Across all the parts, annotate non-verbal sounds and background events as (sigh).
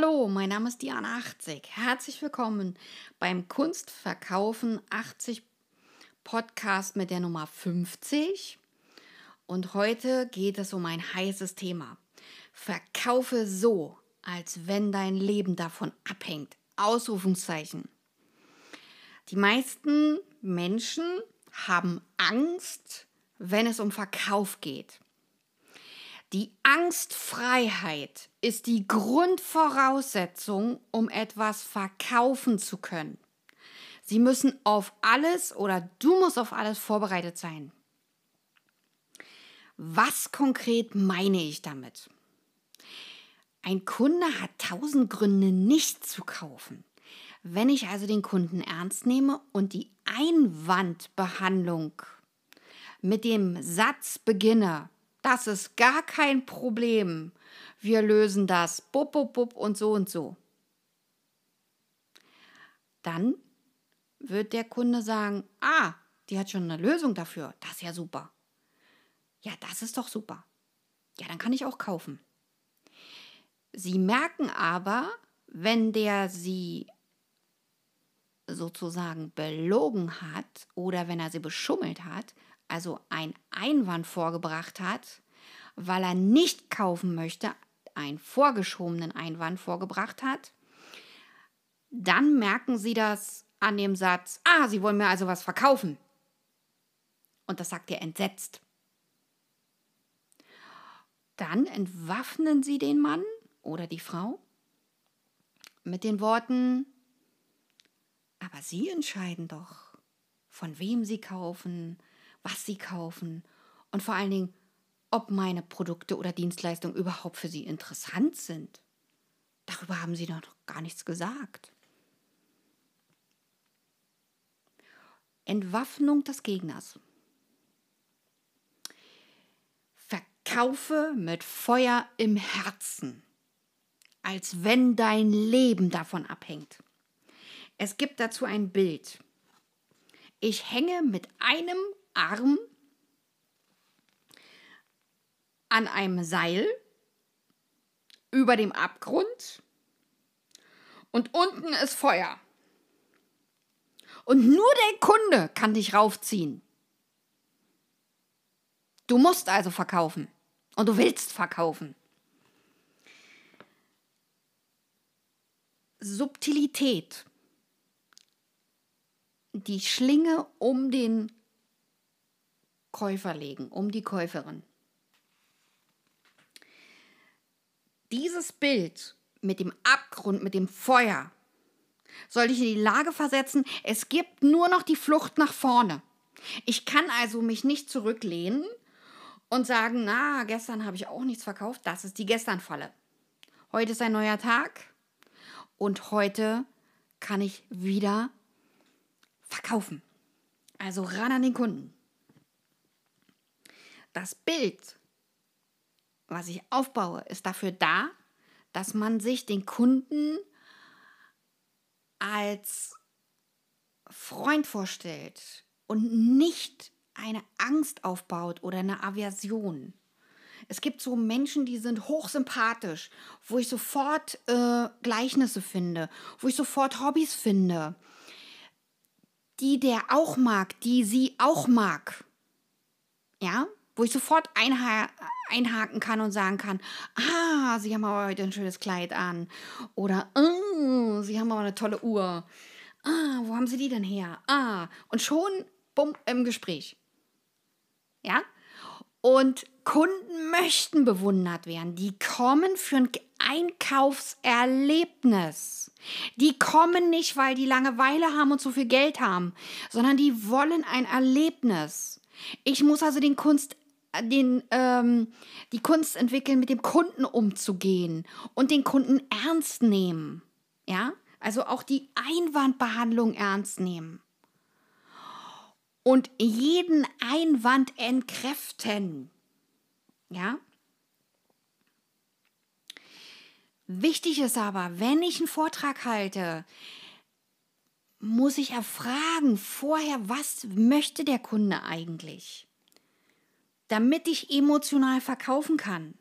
Hallo, mein Name ist Diana 80. Herzlich willkommen beim Kunstverkaufen 80 Podcast mit der Nummer 50. Und heute geht es um ein heißes Thema. Verkaufe so, als wenn dein Leben davon abhängt. Ausrufungszeichen. Die meisten Menschen haben Angst, wenn es um Verkauf geht. Die Angstfreiheit ist die Grundvoraussetzung, um etwas verkaufen zu können. Sie müssen auf alles oder du musst auf alles vorbereitet sein. Was konkret meine ich damit? Ein Kunde hat tausend Gründe, nicht zu kaufen. Wenn ich also den Kunden ernst nehme und die Einwandbehandlung mit dem Satz beginne, das ist gar kein Problem. Wir lösen das. Bub, bub, bub und so und so. Dann wird der Kunde sagen, ah, die hat schon eine Lösung dafür. Das ist ja super. Ja, das ist doch super. Ja, dann kann ich auch kaufen. Sie merken aber, wenn der sie sozusagen belogen hat oder wenn er sie beschummelt hat, also einen Einwand vorgebracht hat, weil er nicht kaufen möchte, einen vorgeschobenen Einwand vorgebracht hat, dann merken Sie das an dem Satz, ah, Sie wollen mir also was verkaufen. Und das sagt er entsetzt. Dann entwaffnen Sie den Mann oder die Frau mit den Worten, aber Sie entscheiden doch, von wem Sie kaufen, was sie kaufen und vor allen Dingen, ob meine Produkte oder Dienstleistungen überhaupt für sie interessant sind. Darüber haben sie noch gar nichts gesagt. Entwaffnung des Gegners. Verkaufe mit Feuer im Herzen, als wenn dein Leben davon abhängt. Es gibt dazu ein Bild. Ich hänge mit einem Arm an einem Seil über dem Abgrund und unten ist Feuer. Und nur der Kunde kann dich raufziehen. Du musst also verkaufen und du willst verkaufen. Subtilität. Die Schlinge um den Käufer legen, um die Käuferin. Dieses Bild mit dem Abgrund, mit dem Feuer, soll dich in die Lage versetzen, es gibt nur noch die Flucht nach vorne. Ich kann also mich nicht zurücklehnen und sagen, na, gestern habe ich auch nichts verkauft. Das ist die Gesternfalle. Heute ist ein neuer Tag und heute kann ich wieder verkaufen. Also ran an den Kunden das Bild, was ich aufbaue, ist dafür da, dass man sich den Kunden als Freund vorstellt und nicht eine Angst aufbaut oder eine Aversion. Es gibt so Menschen, die sind hochsympathisch, wo ich sofort äh, Gleichnisse finde, wo ich sofort Hobbys finde, die der auch mag, die sie auch mag. Ja, wo ich sofort einha einhaken kann und sagen kann, ah, Sie haben aber heute ein schönes Kleid an. Oder, oh, Sie haben aber eine tolle Uhr. Ah, wo haben Sie die denn her? Ah, und schon, bumm, im Gespräch. Ja? Und Kunden möchten bewundert werden. Die kommen für ein Einkaufserlebnis. Die kommen nicht, weil die Langeweile haben und so viel Geld haben, sondern die wollen ein Erlebnis. Ich muss also den Kunst den, ähm, die Kunst entwickeln, mit dem Kunden umzugehen und den Kunden ernst nehmen. Ja, also auch die Einwandbehandlung ernst nehmen. Und jeden Einwand entkräften. Ja. Wichtig ist aber, wenn ich einen Vortrag halte, muss ich erfragen vorher, was möchte der Kunde eigentlich? Damit ich emotional verkaufen kann.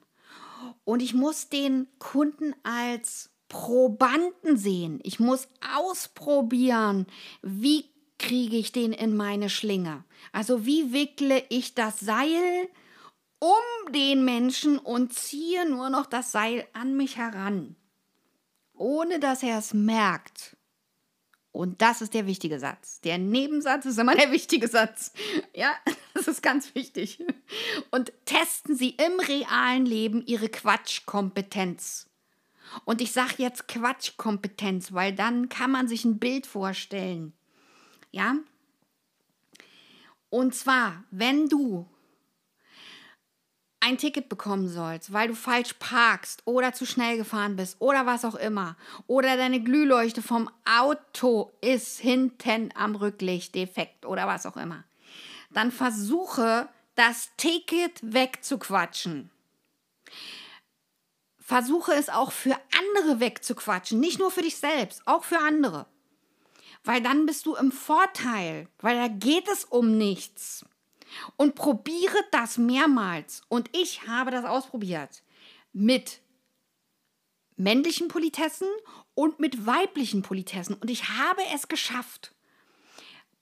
Und ich muss den Kunden als Probanden sehen. Ich muss ausprobieren, wie kriege ich den in meine Schlinge. Also wie wickle ich das Seil um den Menschen und ziehe nur noch das Seil an mich heran, ohne dass er es merkt. Und das ist der wichtige Satz. Der Nebensatz ist immer (laughs) der wichtige Satz. Ja, (laughs) das ist ganz wichtig. Und testen Sie im realen Leben Ihre Quatschkompetenz. Und ich sage jetzt Quatschkompetenz, weil dann kann man sich ein Bild vorstellen. Ja? Und zwar, wenn du ein Ticket bekommen sollst, weil du falsch parkst oder zu schnell gefahren bist oder was auch immer, oder deine Glühleuchte vom Auto ist hinten am Rücklicht defekt oder was auch immer, dann versuche das Ticket wegzuquatschen. Versuche es auch für andere wegzuquatschen, nicht nur für dich selbst, auch für andere. Weil dann bist du im Vorteil, weil da geht es um nichts und probiere das mehrmals. Und ich habe das ausprobiert mit männlichen Politessen und mit weiblichen Politessen. Und ich habe es geschafft,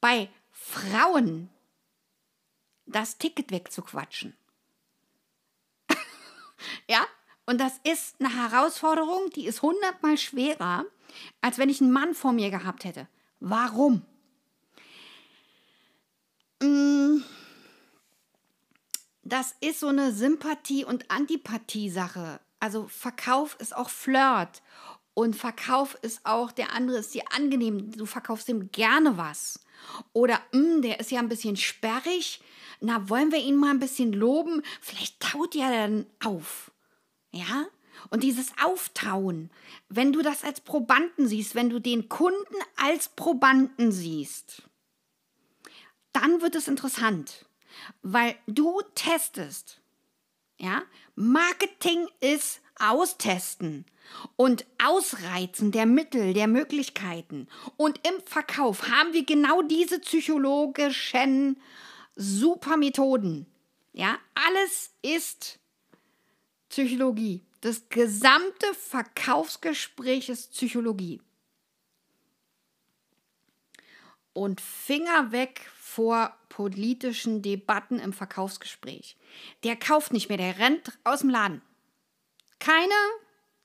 bei Frauen das Ticket wegzuquatschen. (laughs) ja, und das ist eine Herausforderung, die ist hundertmal schwerer, als wenn ich einen Mann vor mir gehabt hätte. Warum? Mmh das ist so eine Sympathie- und Antipathie-Sache. Also Verkauf ist auch Flirt. Und Verkauf ist auch, der andere ist dir angenehm, du verkaufst ihm gerne was. Oder, hm, der ist ja ein bisschen sperrig, na, wollen wir ihn mal ein bisschen loben? Vielleicht taut er dann auf. Ja? Und dieses Auftauen, wenn du das als Probanden siehst, wenn du den Kunden als Probanden siehst, dann wird es interessant weil du testest. Ja? Marketing ist austesten und ausreizen der Mittel, der Möglichkeiten. Und im Verkauf haben wir genau diese psychologischen Supermethoden. Ja, alles ist Psychologie. Das gesamte Verkaufsgespräch ist Psychologie. Und Finger weg vor politischen Debatten im Verkaufsgespräch. Der kauft nicht mehr, der rennt aus dem Laden. Keine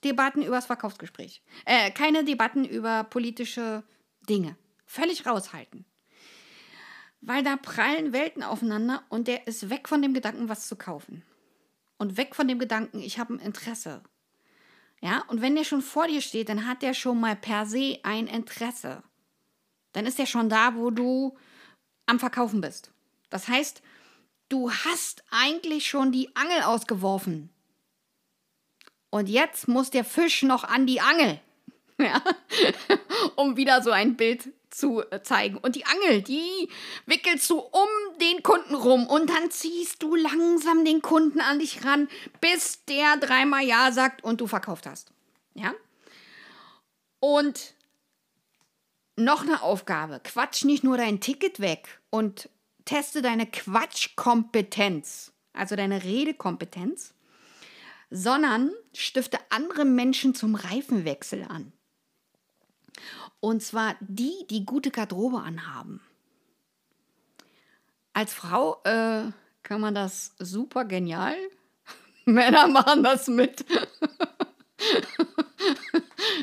Debatten über das Verkaufsgespräch. Äh, keine Debatten über politische Dinge. Völlig raushalten. Weil da prallen Welten aufeinander und der ist weg von dem Gedanken, was zu kaufen. Und weg von dem Gedanken, ich habe ein Interesse. Ja, und wenn der schon vor dir steht, dann hat der schon mal per se ein Interesse. Dann ist er schon da, wo du am Verkaufen bist. Das heißt, du hast eigentlich schon die Angel ausgeworfen. Und jetzt muss der Fisch noch an die Angel. (laughs) Ja? um wieder so ein Bild zu äh, zeigen. Und die Angel, die wickelst du um den Kunden rum und dann ziehst du langsam den Kunden an dich ran, bis der dreimal Ja sagt und du verkauft hast. Ja? Und noch eine Aufgabe. Quatsch nicht nur dein Ticket weg und teste deine Quatschkompetenz, also deine Redekompetenz, sondern stifte andere Menschen zum Reifenwechsel an. Und zwar die, die gute Garderobe anhaben. Als Frau äh, kann man das super genial. (laughs) Männer machen das mit. (laughs)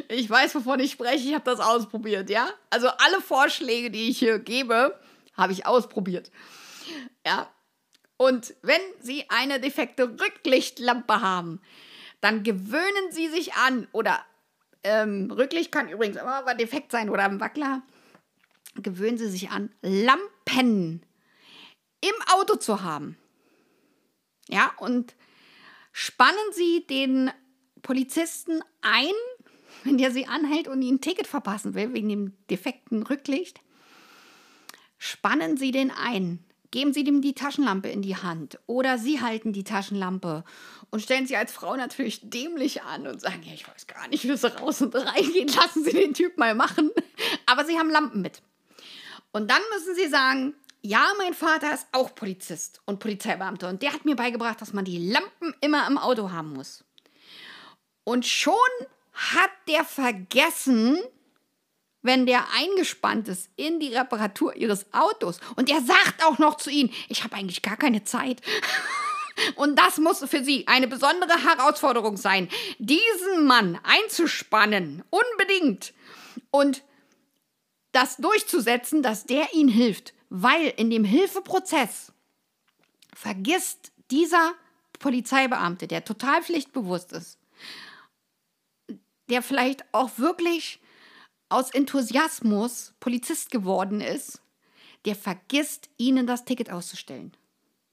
Ich weiß, wovon ich spreche. Ich habe das ausprobiert, ja? Also alle Vorschläge, die ich hier gebe, habe ich ausprobiert. Ja. Und wenn Sie eine defekte Rücklichtlampe haben, dann gewöhnen Sie sich an, oder ähm, Rücklicht kann übrigens immer mal defekt sein oder ein Wackler, gewöhnen Sie sich an, Lampen im Auto zu haben. Ja, und spannen Sie den Polizisten ein, wenn der sie anhält und ihnen ein Ticket verpassen will, wegen dem defekten Rücklicht, spannen Sie den ein. Geben Sie dem die Taschenlampe in die Hand oder Sie halten die Taschenlampe und stellen Sie als Frau natürlich dämlich an und sagen, ja, ich weiß gar nicht, wie Sie raus und reingehen, lassen Sie den Typ mal machen. Aber Sie haben Lampen mit. Und dann müssen Sie sagen, ja, mein Vater ist auch Polizist und Polizeibeamter und der hat mir beigebracht, dass man die Lampen immer im Auto haben muss. Und schon hat der vergessen, wenn der eingespannt ist in die Reparatur ihres Autos und der sagt auch noch zu ihnen, ich habe eigentlich gar keine Zeit. (laughs) Und das muss für sie eine besondere Herausforderung sein, diesen Mann einzuspannen, unbedingt. Und das durchzusetzen, dass der ihnen hilft. Weil in dem Hilfeprozess vergisst dieser Polizeibeamte, der total pflichtbewusst ist, der vielleicht auch wirklich aus Enthusiasmus Polizist geworden ist, der vergisst, ihnen das Ticket auszustellen.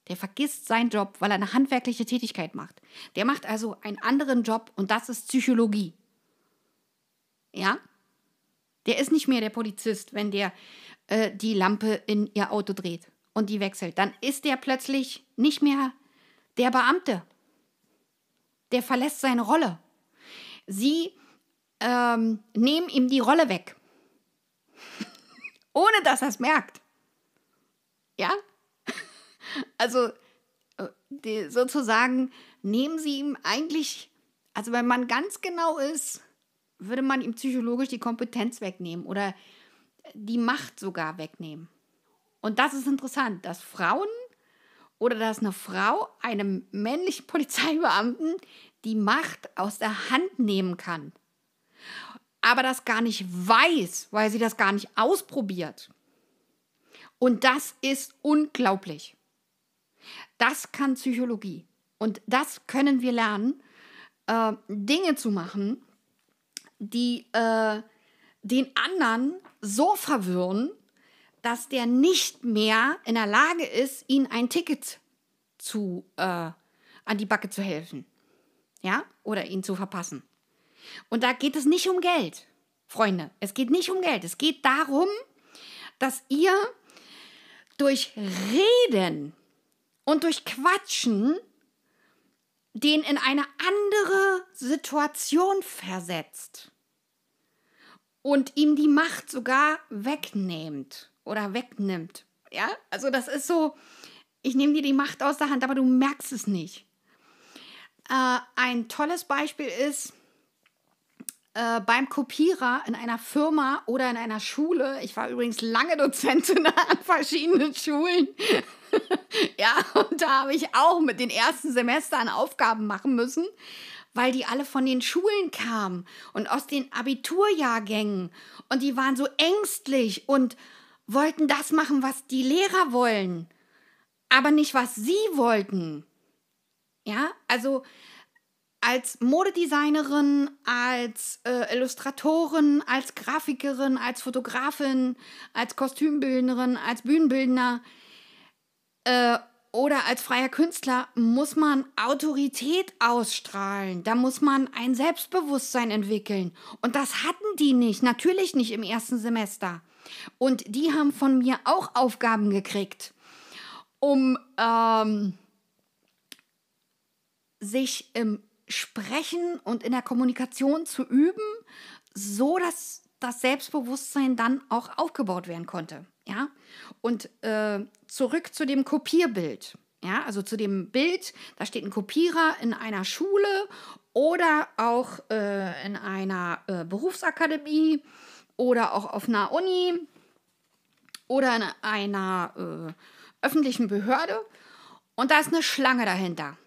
Der vergisst seinen Job, weil er eine handwerkliche Tätigkeit macht. Der macht also einen anderen Job und das ist Psychologie. Ja? Der ist nicht mehr der Polizist, wenn der äh, die Lampe in ihr Auto dreht und die wechselt. Dann ist der plötzlich nicht mehr der Beamte. Der verlässt seine Rolle. Sie ähm, nehmen ihm die Rolle weg. (laughs) Ohne dass er es merkt. Ja? (laughs) Also äh, die, sozusagen nehmen sie ihm eigentlich, also wenn man ganz genau ist, würde man ihm psychologisch die Kompetenz wegnehmen oder die Macht sogar wegnehmen. Und das ist interessant, dass Frauen oder dass eine Frau einem männlichen (laughs) Polizeibeamten die Macht aus der Hand nehmen kann. Aber das gar nicht weiß, weil sie das gar nicht ausprobiert. Und das ist unglaublich. Das kann Psychologie. Und das können wir lernen, äh, Dinge zu machen, die äh, den anderen so verwirren, dass der nicht mehr in der Lage ist, ihnen ein Ticket zu, äh, an die Backe zu helfen. Ja? Oder ihn zu verpassen. Und da geht es nicht um Geld, Freunde. Es geht nicht um Geld. Es geht darum, dass ihr durch Reden und durch Quatschen den in eine andere Situation versetzt und ihm die Macht sogar wegnimmt oder wegnimmt. Ja, also das ist so, ich nehme dir die Macht aus der Hand, aber du merkst es nicht. Äh, ein tolles Beispiel ist, äh, beim Kopierer in einer Firma oder in einer Schule. Ich war übrigens lange Dozentin (laughs) an verschiedenen Schulen. (laughs) ja, und da habe ich auch mit den ersten Semestern Aufgaben machen müssen, weil die alle von den Schulen kamen und aus den Abiturjahrgängen. Und die waren so ängstlich und wollten das machen, was die Lehrer wollen, aber nicht, was sie wollten. Ja, also als Modedesignerin, als äh, Illustratorin, als Grafikerin, als Fotografin, als Kostümbildnerin, als Bühnenbildner äh, oder als freier Künstler muss man Autorität ausstrahlen. Da muss man ein Selbstbewusstsein entwickeln. Und das hatten die nicht, natürlich nicht im ersten Semester. Und die haben von mir auch Aufgaben gekriegt, um ähm, sich im Sprechen und in der Kommunikation zu üben, so dass das Selbstbewusstsein dann auch aufgebaut werden konnte. Ja, und äh, zurück zu dem Kopierbild. Ja, also zu dem Bild, da steht ein Kopierer in einer Schule oder auch äh, in einer äh, Berufsakademie oder auch auf einer Uni oder in einer äh, öffentlichen Behörde. Und da ist eine Schlange dahinter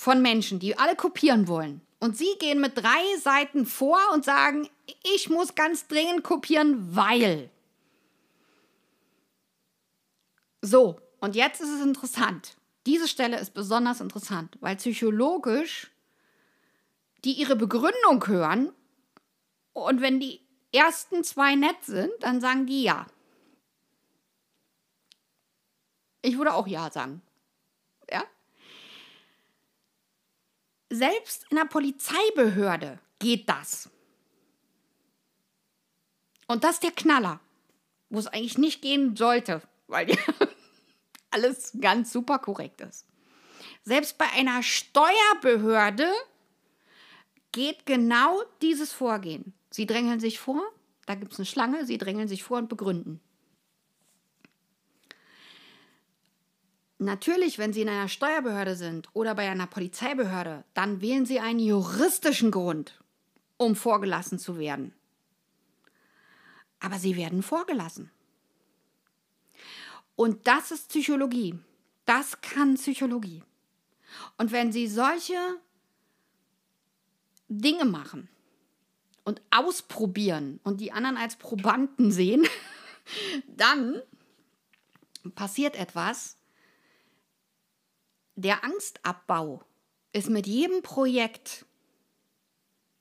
von Menschen, die alle kopieren wollen. Und sie gehen mit drei Seiten vor und sagen, ich muss ganz dringend kopieren, weil. So, und jetzt ist es interessant. Diese Stelle ist besonders interessant, weil psychologisch die ihre Begründung hören und wenn die ersten zwei nett sind, dann sagen die ja. Ich würde auch ja sagen. Selbst in der Polizeibehörde geht das. Und das ist der Knaller, wo es eigentlich nicht gehen sollte, weil (laughs) alles ganz super korrekt ist. Selbst bei einer Steuerbehörde geht genau dieses Vorgehen. Sie drängeln sich vor, da gibt es eine Schlange, sie drängeln sich vor und begründen. Natürlich, wenn Sie in einer Steuerbehörde sind oder bei einer Polizeibehörde, dann wählen Sie einen juristischen Grund. um vorgelassen zu werden. Aber sie werden vorgelassen. Und das ist Psychologie. Das kann Psychologie. Und wenn Sie solche Dinge machen und ausprobieren und die anderen als Probanden sehen, (laughs) dann passiert etwas. Der Angstabbau ist mit jedem Projekt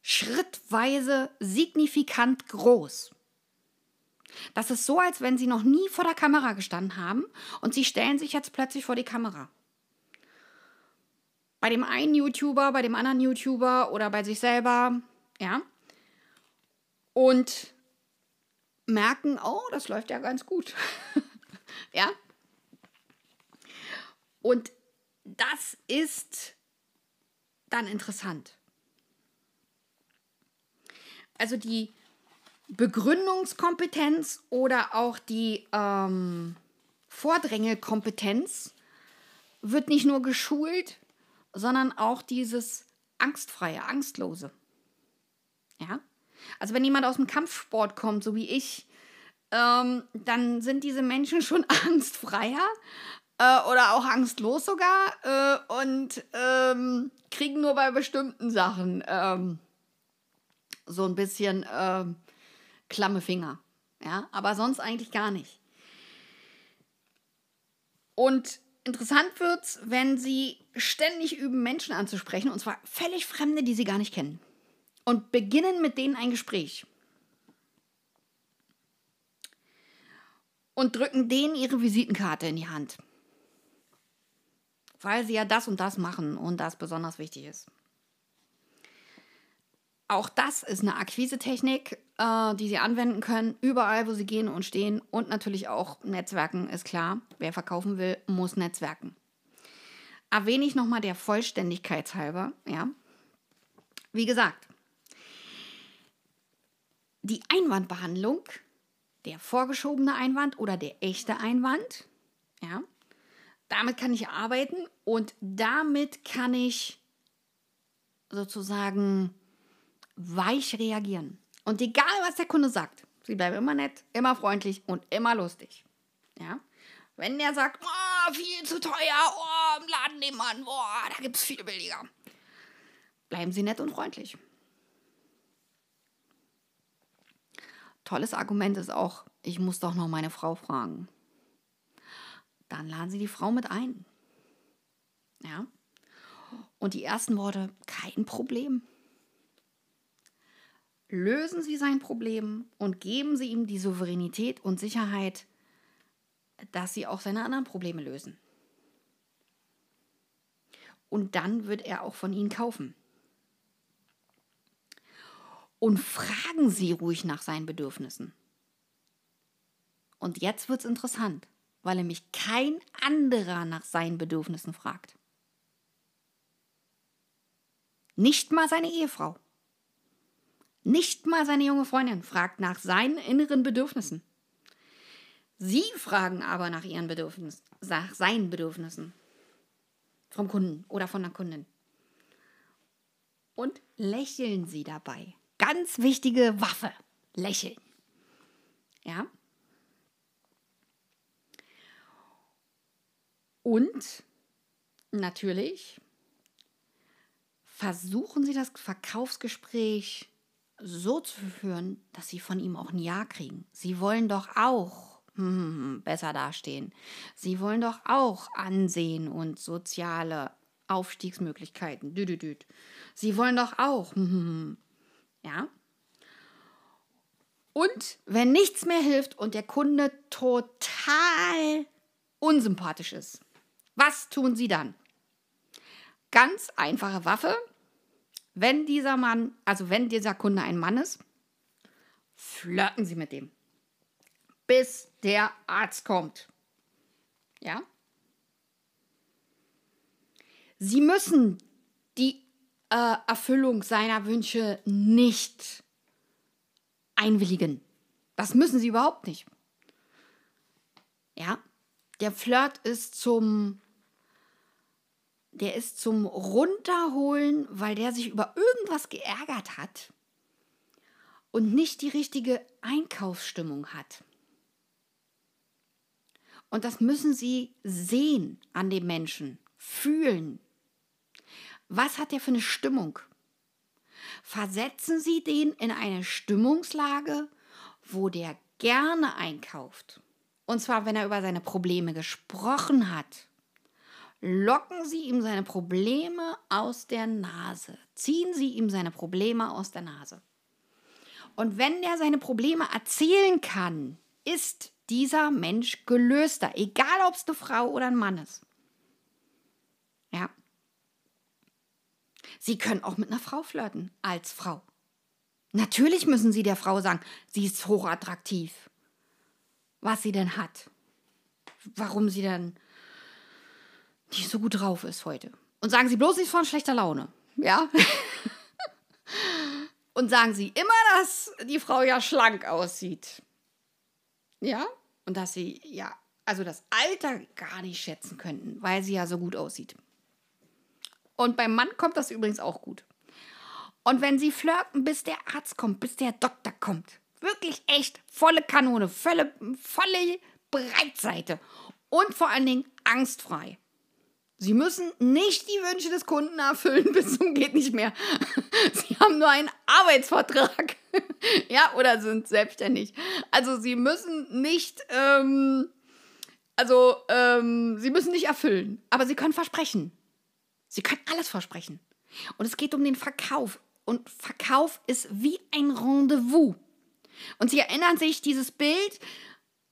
schrittweise signifikant groß. Das ist so, als wenn Sie noch nie vor der Kamera gestanden haben und Sie stellen sich jetzt plötzlich vor die Kamera. Bei dem einen YouTuber, bei dem anderen YouTuber oder bei sich selber, ja. Und merken, oh, das läuft ja ganz gut. (laughs) ja. Und das ist dann interessant. Also die Begründungskompetenz oder auch die ähm, Vordrängelkompetenz wird nicht nur geschult, sondern auch dieses Angstfreie, Angstlose. Ja? Also wenn jemand aus dem Kampfsport kommt, so wie ich, ähm, dann sind diese Menschen schon (laughs) angstfreier oder auch angstlos sogar äh, und ähm, kriegen nur bei bestimmten Sachen ähm, so ein bisschen ähm, klamme Finger. Ja, aber sonst eigentlich gar nicht. Und interessant wird es, wenn sie ständig üben, Menschen anzusprechen, und zwar völlig Fremde, die sie gar nicht kennen. Und beginnen mit denen ein Gespräch. Und drücken denen ihre Visitenkarte in die Hand. Weil sie ja das und das machen und das besonders wichtig ist. Auch das ist eine Akquisetechnik, äh, die Sie anwenden können, überall, wo Sie gehen und stehen. Und natürlich auch Netzwerken, ist klar. Wer verkaufen will, muss Netzwerken. Erwähne ich nochmal der Vollständigkeit halber, ja. Wie gesagt, die Einwandbehandlung, der vorgeschobene Einwand oder der echte Einwand, ja, damit kann ich arbeiten und damit kann ich sozusagen weich reagieren. Und egal, was der Kunde sagt, sie bleiben immer nett, immer freundlich und immer lustig. Ja? Wenn der sagt, oh, viel zu teuer, oh, im Laden nebenan, boah, da gibt es viel billiger. Bleiben Sie nett und freundlich. Tolles Argument ist auch, ich muss doch noch meine Frau fragen. Dann laden Sie die Frau mit ein. Ja? Und die ersten Worte, kein Problem lösen Sie sein Problem und geben Sie ihm die Souveränität und Sicherheit, dass Sie auch seine anderen Probleme lösen. Und dann wird er auch von Ihnen kaufen. Und fragen Sie ruhig nach seinen Bedürfnissen. Und jetzt wird es interessant, weil nämlich kein anderer nach seinen Bedürfnissen fragt. Nicht mal seine Ehefrau. Nicht mal seine junge Freundin fragt nach seinen inneren Bedürfnissen. Sie fragen aber nach ihren Bedürfnissen, nach seinen Bedürfnissen. Vom Kunden oder von der Kundin. Und lächeln Sie dabei. Ganz wichtige Waffe. Lächeln. Ja? Und natürlich versuchen Sie das Verkaufsgespräch so zu führen, dass sie von ihm auch ein Ja kriegen. Sie wollen doch auch hm, besser dastehen. Sie wollen doch auch Ansehen und soziale Aufstiegsmöglichkeiten. Sie wollen doch auch. Hm, hm, ja. Und wenn nichts mehr hilft und der Kunde total unsympathisch ist, was tun Sie dann? Ganz einfache Waffe. Wenn dieser Mann, also wenn dieser Kunde ein Mann ist, flirten Sie mit dem, bis der Arzt kommt. Ja? Sie müssen die äh, Erfüllung seiner Wünsche nicht einwilligen. Das müssen Sie überhaupt nicht. Ja? Der Flirt ist zum der ist zum Runterholen, weil der sich über irgendwas geärgert hat. und nicht die richtige Einkaufsstimmung hat. Und das müssen Sie sehen an dem Menschen, fühlen. Was hat er für eine Stimmung? Versetzen Sie den in eine Stimmungslage, wo der gerne einkauft. Und zwar, wenn er über seine Probleme gesprochen hat. Locken Sie ihm seine Probleme aus der Nase. Ziehen Sie ihm seine Probleme aus der Nase. Und wenn er seine Probleme erzählen kann, ist dieser Mensch gelöster, egal ob es eine Frau oder ein Mann ist. Ja. Sie können auch mit einer Frau flirten, als Frau. Natürlich müssen Sie der Frau sagen, sie ist hochattraktiv. Was sie denn hat. Warum sie denn nicht so gut drauf ist heute. Und sagen Sie bloß nicht von schlechter Laune. Ja? (laughs) Und sagen Sie immer, dass die Frau ja schlank aussieht. Ja? Und dass sie ja, also das Alter gar nicht schätzen könnten, weil sie ja so gut aussieht. Und beim Mann kommt das übrigens auch gut. Und wenn sie flirten, bis der Arzt kommt, bis der Doktor kommt, wirklich echt volle Kanone, volle, volle Breitseite und vor allen Dingen angstfrei. Sie müssen nicht die Wünsche des Kunden erfüllen (laughs) bis zum geht nicht mehr. (laughs) Sie haben nur einen Arbeitsvertrag. (laughs) ja, oder sind selbstständig. Also sie müssen nicht, ähm, also ähm, sie müssen nicht erfüllen, aber sie können versprechen. Sie können alles versprechen. Und es geht um den Verkauf. Und Verkauf ist wie ein Rendezvous. Und Sie erinnern sich dieses Bild,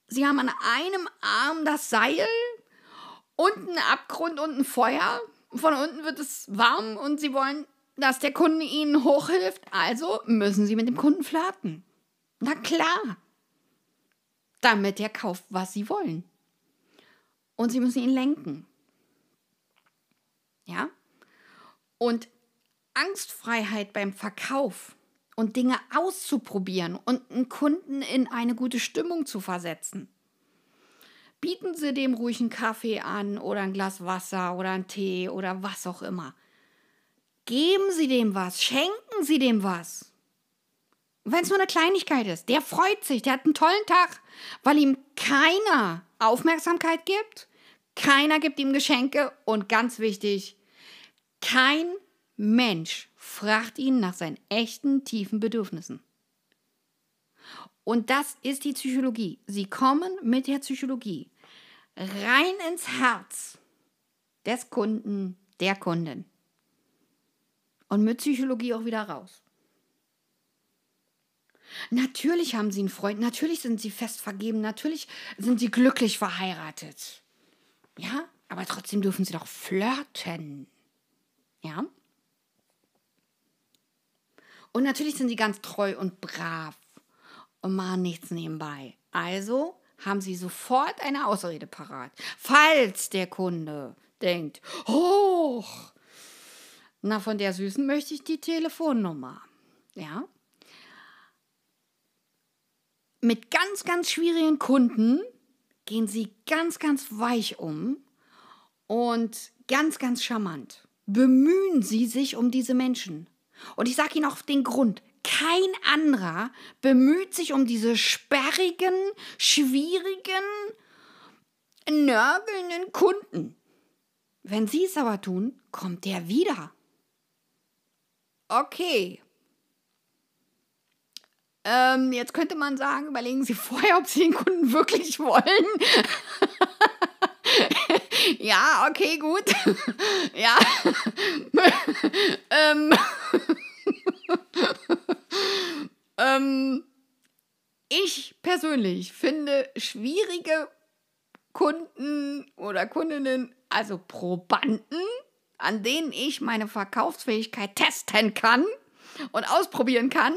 Sie haben an einem Arm das Seil unten ein Abgrund und ein Feuer. Von unten wird es warm und sie wollen, dass der Kunde ihnen hochhilft. Also müssen sie mit dem Kunden flirten. Na klar. Damit er kauft, was sie wollen. Und sie müssen ihn lenken. Ja? Und Angstfreiheit beim Verkauf und Dinge auszuprobieren und einen Kunden in eine gute Stimmung zu versetzen bieten Sie dem ruhig einen Kaffee an oder ein Glas Wasser oder einen Tee oder was auch immer. Geben Sie dem was, schenken Sie dem was. Wenn es nur eine Kleinigkeit ist, der freut sich, der hat einen tollen Tag, weil ihm keiner Aufmerksamkeit gibt, keiner gibt ihm Geschenke und ganz wichtig, kein Mensch fragt ihn nach seinen echten tiefen Bedürfnissen. Und das ist die Psychologie. Sie kommen mit der Psychologie rein ins Herz des Kunden, der Kundin. Und mit Psychologie auch wieder raus. Natürlich haben sie einen Freund, natürlich sind sie fest vergeben, natürlich sind sie glücklich verheiratet. Ja, aber trotzdem dürfen sie doch flirten. Ja? Und natürlich sind sie ganz treu und brav und machen nichts nebenbei. Also haben sie sofort eine Ausrede parat. Falls der Kunde denkt, hoch, na, von der Süßen möchte ich die Telefonnummer. Ja. Mit ganz, ganz schwierigen Kunden gehen sie ganz, ganz weich um und ganz, ganz charmant. Bemühen sie sich um diese Menschen. Und ich sage Ihnen auch den Grund. Kein anderer bemüht sich um diese sperrigen, schwierigen, nörgelnden Kunden. Wenn Sie es aber tun, kommt der wieder. Okay. Ähm, jetzt könnte man sagen, überlegen Sie vorher, ob Sie den Kunden wirklich wollen. (laughs) ja, okay, gut. (laughs) ja. (laughs) ähm. (laughs) ähm, ich persönlich finde schwierige Kunden oder Kundinnen, also Probanden, an denen ich meine Verkaufsfähigkeit testen kann und ausprobieren kann,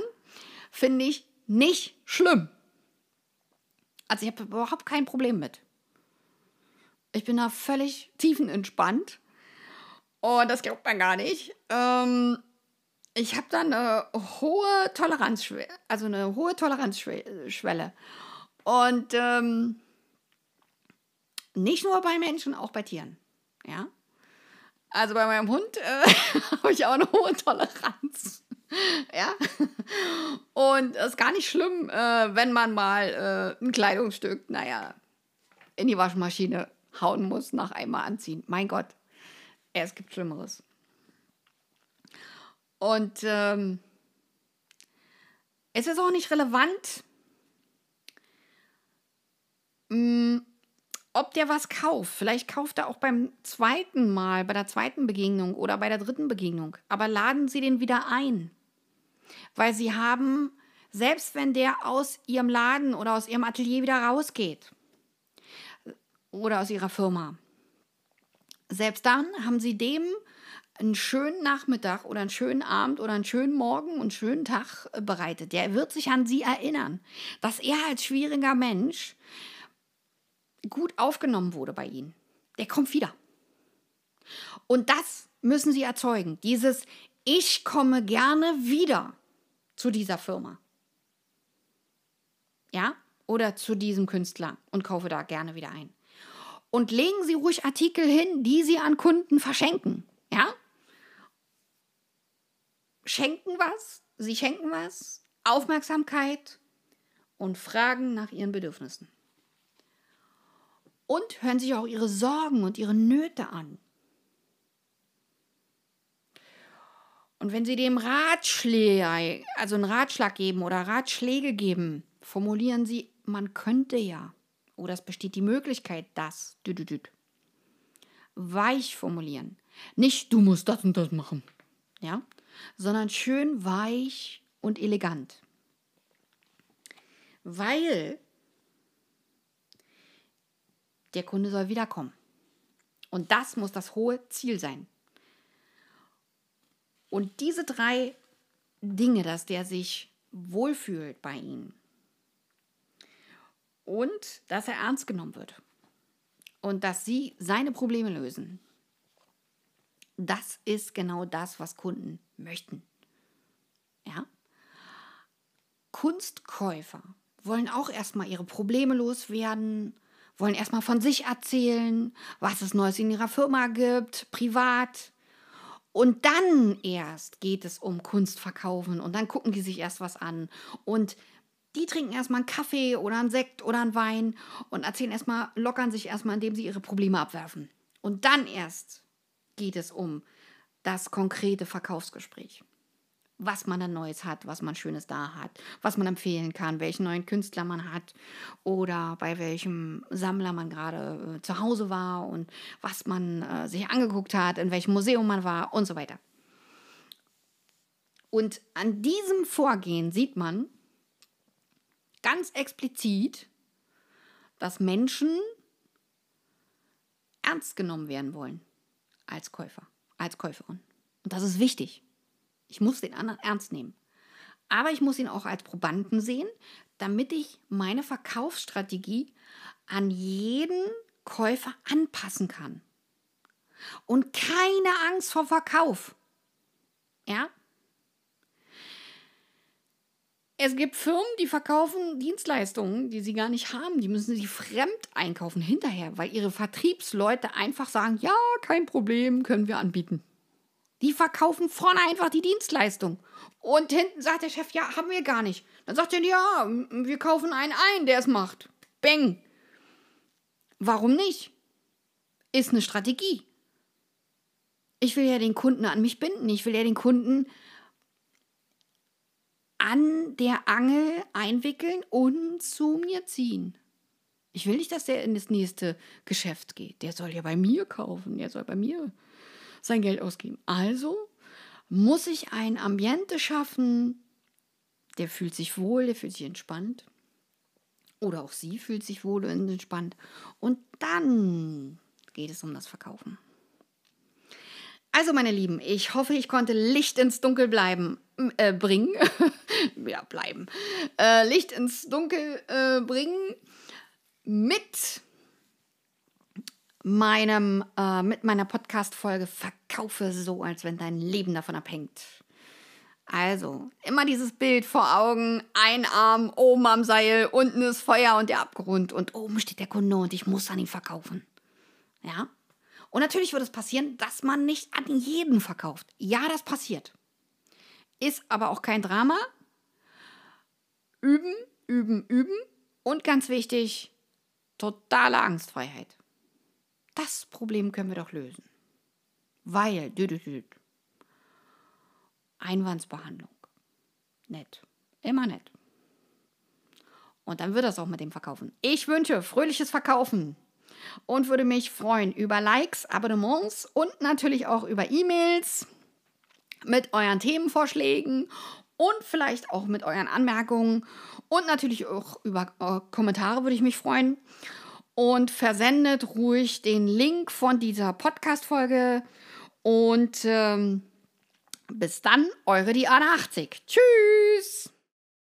finde ich nicht schlimm. Also ich habe überhaupt kein Problem mit. Ich bin da völlig tiefenentspannt. Und das glaubt man gar nicht. Ähm, ich habe da eine hohe Toleranzschwelle, also eine hohe Toleranzschwelle. Und ähm, nicht nur bei Menschen, auch bei Tieren. Ja. Also bei meinem Hund äh, (laughs) habe ich auch eine hohe Toleranz. (laughs) ja. Und es ist gar nicht schlimm, äh, wenn man mal äh, ein Kleidungsstück, naja, in die Waschmaschine hauen muss nach einmal anziehen. Mein Gott, es gibt Schlimmeres. Und ähm, es ist auch nicht relevant, mh, mm, ob der was kauft. Vielleicht kauft er auch beim zweiten Mal, bei der zweiten Begegnung oder bei der dritten Begegnung. Aber laden Sie den wieder ein. Weil Sie haben, selbst wenn der aus Ihrem Laden oder aus Ihrem Atelier wieder rausgeht oder aus Ihrer Firma, selbst dann haben Sie dem einen schönen Nachmittag oder einen schönen Abend oder einen schönen Morgen und einen schönen Tag äh, bereitet. Der wird sich an Sie erinnern, dass er als schwieriger Mensch gut aufgenommen wurde bei ihnen. Der kommt wieder. Und das müssen sie erzeugen. Dieses Ich komme gerne wieder zu dieser Firma. Ja? Oder zu diesem Künstler und kaufe da gerne wieder ein. Und legen Sie ruhig Artikel hin, die Sie an Kunden verschenken. Ja? Schenken was, Sie schenken was, Aufmerksamkeit und fragen nach Ihren Bedürfnissen und hören sich auch ihre Sorgen und ihre Nöte an. Und wenn sie dem Ratschläge, also einen Ratschlag geben oder Ratschläge geben, formulieren sie, man könnte ja. Oder es besteht die Möglichkeit, dass. Weich formulieren. Nicht, du musst das und das machen. Ja? Sondern schön weich und elegant. Weil der Kunde soll wiederkommen. Und das muss das hohe Ziel sein. Und diese drei Dinge, dass der sich wohlfühlt bei Ihnen und dass er ernst genommen wird und dass Sie seine Probleme lösen, das ist genau das, was Kunden möchten. Ja? Kunstkäufer wollen auch erstmal ihre Probleme loswerden wollen erstmal von sich erzählen, was es Neues in ihrer Firma gibt, privat. Und dann erst geht es um Kunst verkaufen und dann gucken die sich erst was an. Und die trinken erstmal einen Kaffee oder einen Sekt oder einen Wein und erzählen erstmal, lockern sich erstmal, indem sie ihre Probleme abwerfen. Und dann erst geht es um das konkrete Verkaufsgespräch was man dann Neues hat, was man Schönes da hat, was man empfehlen kann, welchen neuen Künstler man hat oder bei welchem Sammler man gerade äh, zu Hause war und was man äh, sich angeguckt hat, in welchem Museum man war und so weiter. Und an diesem Vorgehen sieht man ganz explizit, dass Menschen ernst genommen werden wollen als Käufer, als Käuferin. Und das ist wichtig. Ich muss den anderen ernst nehmen. Aber ich muss ihn auch als Probanden sehen, damit ich meine Verkaufsstrategie an jeden Käufer anpassen kann. Und keine Angst vor Verkauf. Ja? Es gibt Firmen, die verkaufen Dienstleistungen, die sie gar nicht haben. Die müssen sie fremd einkaufen hinterher, weil ihre Vertriebsleute einfach sagen, ja, kein Problem, können wir anbieten. Die verkaufen vorne einfach die Dienstleistung. Und hinten sagt der Chef, ja, haben wir gar nicht. Dann sagt er, ja, wir kaufen einen ein, der es macht. Beng. Warum nicht? Ist eine Strategie. Ich will ja den Kunden an mich binden. Ich will ja den Kunden an der Angel einwickeln und zu mir ziehen. Ich will nicht, dass der in das nächste Geschäft geht. Der soll ja bei mir kaufen. Der soll bei mir sein Geld ausgeben. Also muss ich ein Ambiente schaffen, der fühlt sich wohl, der fühlt sich entspannt. Oder auch sie fühlt sich wohl und entspannt. Und dann geht es um das Verkaufen. Also, meine Lieben, ich hoffe, ich konnte Licht ins Dunkel bleiben, äh, bringen. (laughs) (laughs) ja, bleiben. Äh, Licht ins Dunkel äh, bringen mit meinem, äh, mit meiner Podcast-Folge Verkaufe so, als wenn dein Leben davon abhängt. Also, immer dieses Bild vor Augen, ein Arm oben am Seil, unten ist Feuer und der Abgrund und oben steht der Kunde und ich muss an ihn verkaufen. Ja? Und natürlich wird es passieren, dass man nicht an jeden verkauft. Ja, das passiert. ist aber auch kein Drama. Üben, üben, üben. Und ganz wichtig, totale Angstfreiheit. Das Problem können wir doch lösen. Weil, dü, dü, dü, Einwandsbehandlung. Nett. Immer nett. Und dann wird das auch mit dem Verkaufen. Ich wünsche fröhliches Verkaufen und würde mich freuen über Likes, Abonnements und natürlich auch über E-Mails mit euren Themenvorschlägen und vielleicht auch mit euren Anmerkungen und natürlich auch über äh, Kommentare würde ich mich freuen. Und versendet ruhig den Link von dieser Podcast-Folge. Und ähm, bis dann, eure Diana 80. Tschüss!